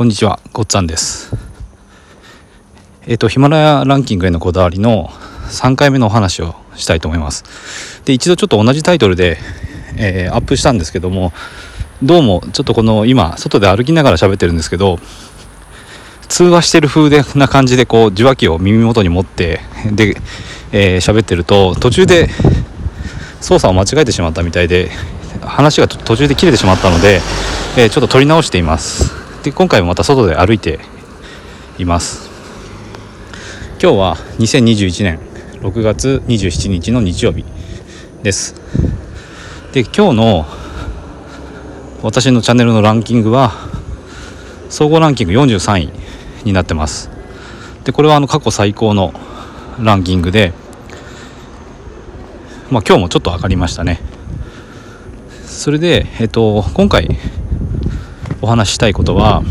こんにちは、ごっつぁんです。えっ、ー、と、ヒマラヤランキングへのこだわりの3回目のお話をしたいと思います。で、一度ちょっと同じタイトルで、えー、アップしたんですけども、どうもちょっとこの今、外で歩きながら喋ってるんですけど、通話してる風でな感じでこう受話器を耳元に持ってで、えー、喋ってると途中で操作を間違えてしまったみたいで話が途中で切れてしまったので、えー、ちょっと撮り直していますで今回もまた外で歩いています。今日は2021年6月27日の日曜日です。で今日の私のチャンネルのランキングは総合ランキング43位になってます。でこれはあの過去最高のランキングでまあ今日もちょっと上がりましたね。それで、えっと、今回お話ししたいことは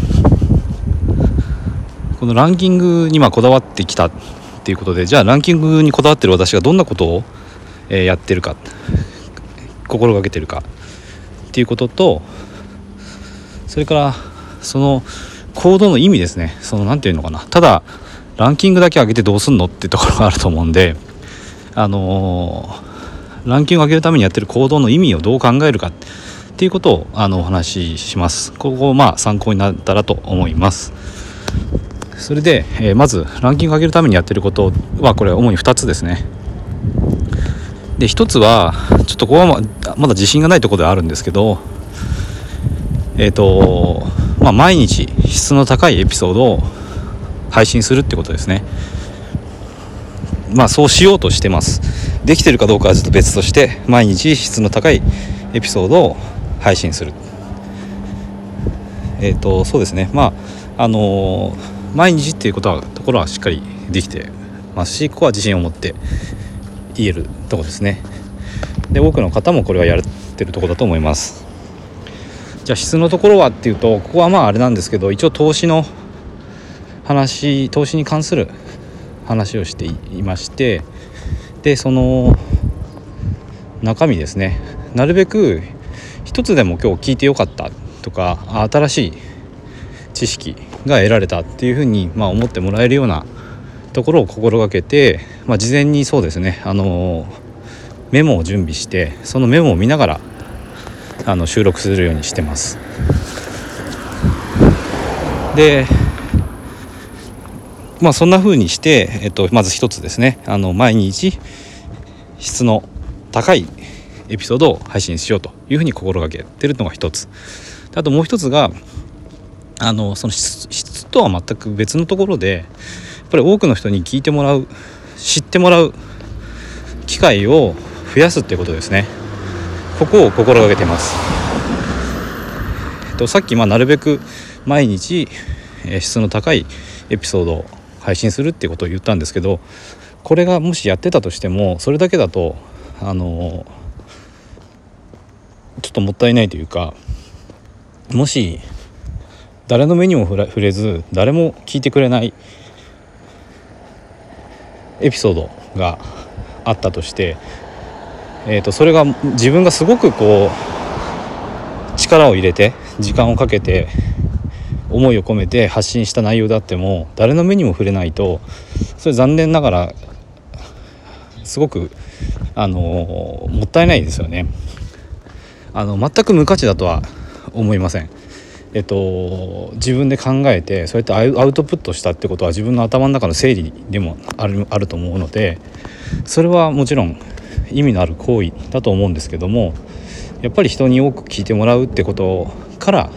このランキングにまこだわってきたっていうことでじゃあランキングにこだわってる私がどんなことを、えやってるか心がけてるかっていうこととそれからその行動の意味ですね。その何て言うのかな。ただランキングだけ上げてどうすんのってところがあると思うんであのーランキングを上げるためにやってる行動の意味をどう考えるか。ってていうことをあのお話しします。ここまあ参考になったらと思います。それで、えー、まずランキング上げるためにやってることはこれ主に2つですね。で1つはちょっとここはままだ自信がないところではあるんですけどえっ、ー、とまあ毎日質の高いエピソードを配信するってことですね。まあそうしようとしてます。できてるかどうかはちょっと別として毎日質の高いエピソードを配信する。えっ、ー、とそうですね。まああのー、毎日っていうことはところはしっかりできてますしここは自信を持って言えるとこですね。で多くの方もこれはやってるとこだと思います。じゃあ質のところはっていうとここはまああれなんですけど一応投資の話投資に関する話をしていましてでその中身ですね。なるべく一つでも今日聞いてよかったとか新しい知識が得られたっていうふうに、まあ、思ってもらえるようなところを心がけて、まあ、事前にそうですねあのメモを準備してそのメモを見ながらあの収録するようにしてます。でまあそんな風にして、えっと、まず一つですねあの毎日質の高いエピソードを配信しようというふうに心がけてるのが一つ。あともう一つがあのその質とは全く別のところでやっぱり多くの人に聞いてもらう知ってもらう機会を増やすっていうことですね。ここを心がけてます、えっと、さっきまあなるべく毎日質の高いエピソードを配信するっていうことを言ったんですけどこれがもしやってたとしてもそれだけだとあのちょっともったいないというかもし誰の目にも触れず誰も聞いてくれないエピソードがあったとして、えー、とそれが自分がすごくこう力を入れて時間をかけて思いを込めて発信した内容であっても誰の目にも触れないとそれ残念ながらすごくあのもったいないですよね。あの全く無価値だとは思いません。えっと、自分で考えてそうやってアウトプットしたってことは自分の頭の中の整理でもあるあると思うのでそれはもちろん意味のある行為だと思うんですけどもやっぱり人に多く聞いてもらうってことから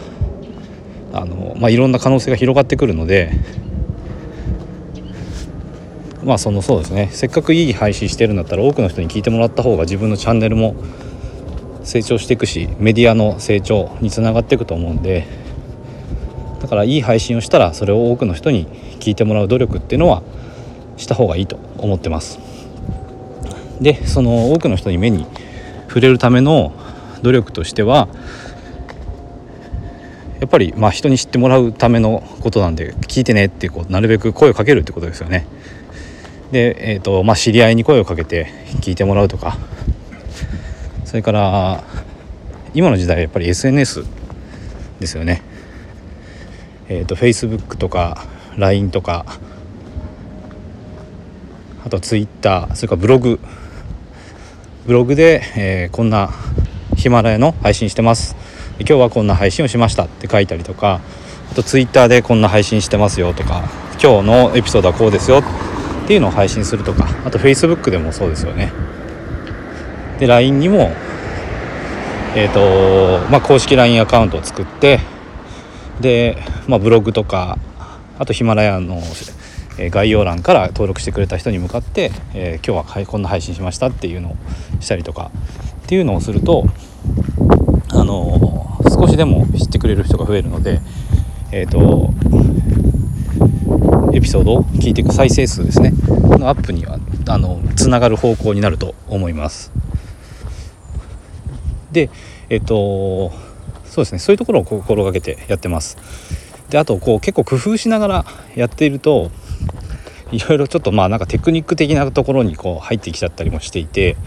あの、まあ、いろんな可能性が広がってくるのでまあそのそうですねせっかくいい配信してるんだったら多くの人に聞いてもらった方が自分のチャンネルも成長していくしメディアの成長につながっていくと思うんでだからいい配信をしたらそれを多くの人に聞いてもらう努力っていうのはした方がいいと思ってますでその多くの人に目に触れるための努力としてはやっぱりまあ人に知ってもらうためのことなんで聞いてねってこうなるべく声をかけるってことですよね。で、えーとまあ、知り合いに声をかけて聞いてもらうとかそれから今の時代やっぱり SNS ですよね。えーと、Facebook とか LINE とかあと Twitter それからブログ。ブログで、えー、こんなヒマラヤの配信してます。今日はこんな配信をしましたって書いたりとかあと Twitter でこんな配信してますよとか今日のエピソードはこうですよっていうのを配信するとかあと Facebook でもそうですよね。で LINE にもえっ、ー、とまあ公式 LINE アカウントを作ってで、まあ、ブログとかあとヒマラヤの概要欄から登録してくれた人に向かって、えー、今日はこんな配信しましたっていうのをしたりとかっていうのをするとあのー、少しでも知ってくれる人が増えるのでえっ、ー、とエピソードを聞いていく再生数ですねのアップにはあのつながる方向になると思います。でえっ、とそうですねそういうところを心がけてやってます。であとこう結構工夫しながらやっているといろいろちょっとまあなんかテクニック的なところにこう入ってきちゃったりもしていて、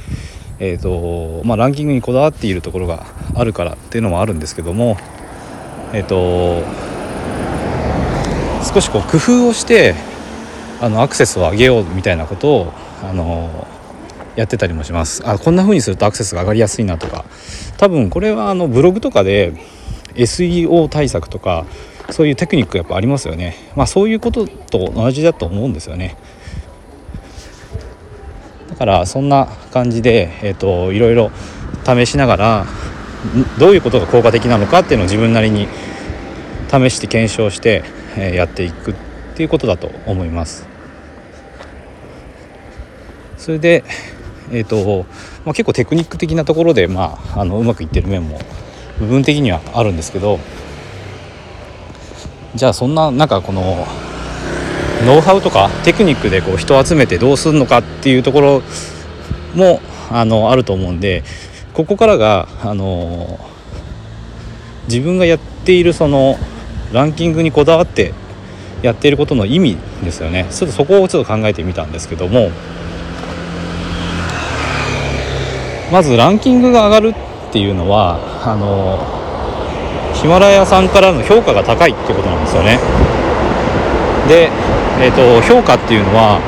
えーとまあ、ランキングにこだわっているところがあるからっていうのもあるんですけどもえっ、ー、と少しこう工夫をしてあのアクセスを上げようみたいなことをあのやってたりもします。あこんな風にするとアクセスが上がりやすいなとか。多分これはあのブログとかで SEO 対策とかそういうテクニックやっぱありますよね。まあそういうことと同じだと思うんですよね。だからそんな感じで、えーと、いろいろ試しながらどういうことが効果的なのかっていうのを自分なりに試して検証して、え、やっていくっていうことだと思います。それでえーとまあ、結構テクニック的なところで、まあ、あのうまくいってる面も部分的にはあるんですけどじゃあそんななんかこのノウハウとかテクニックでこう人を集めてどうするのかっていうところもあのあると思うんでここからがあの自分がやっているそのランキングにこだわってやっていることの意味ですよね。ちょっとそこをちょっと考えてみたんですけどもまずランキングが上がるっていうのはあのヒマラヤさんからの評価が高いってことなんですよねで、えーと、評価っていうのは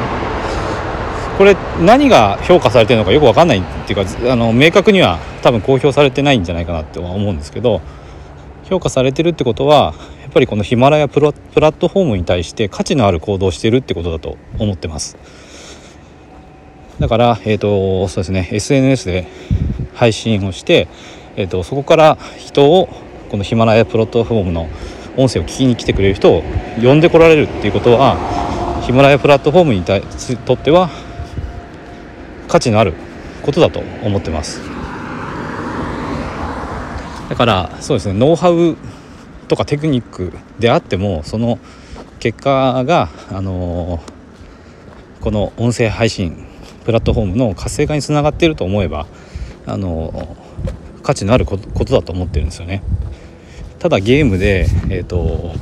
これ何が評価されてるのかよく分かんないっていうかあの明確には多分公表されてないんじゃないかなって思うんですけど評価されてるってことはやっぱりこのヒマラヤプラットフォームに対して価値のある行動をしてるってことだと思ってます。だから、えーとそうですね、SNS で配信をして、えーと、そこから人をこのヒマラヤプラットフォームの音声を聞きに来てくれる人を呼んでこられるっていうことはヒマラヤプラットフォームにとっては価値のあることだと思ってます。だからそうですねノウハウとかテクニックであってもその結果があのー、この音声配信プラットフォームの活性化につながっていると思えばあの価値のあることだと思ってるんですよね。ただゲームで、えーと、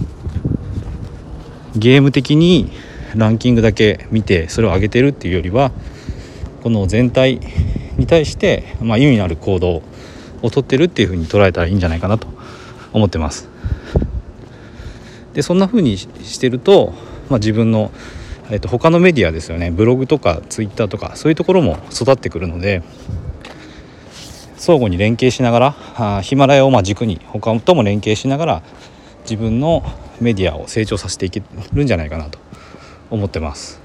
ゲーム的にランキングだけ見てそれを上げてるっていうよりはこの全体に対して、まあ、意味のある行動をとってるっていうふうに捉えたらいいんじゃないかなと思ってます。でそんなふうにしてると、まあ、自分のえー、と他のメディアですよね。ブログとかツイッターとかそういうところも育ってくるので相互に連携しながらあヒマラヤをま軸に他とも連携しながら自分のメディアを成長させていけるんじゃないかなと思ってます。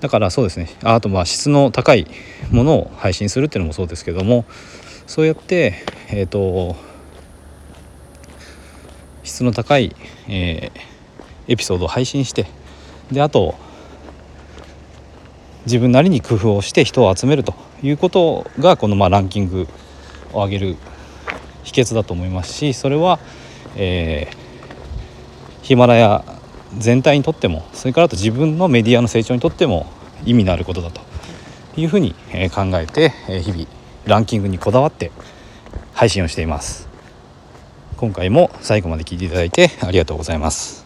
だからそうですね。あとまあ質の高いものを配信するっていうのもそうですけどもそうやってえっ、ー、と質の高い、えーエピソードを配信してであと自分なりに工夫をして人を集めるということがこのまあランキングを上げる秘訣だと思いますしそれは、ヒマラヤ全体にとってもそれからあと自分のメディアの成長にとっても意味のあることだというふうに考えて日々ランキングにこだわって配信をしています。今回も最後まで聞いていただいてありがとうございます。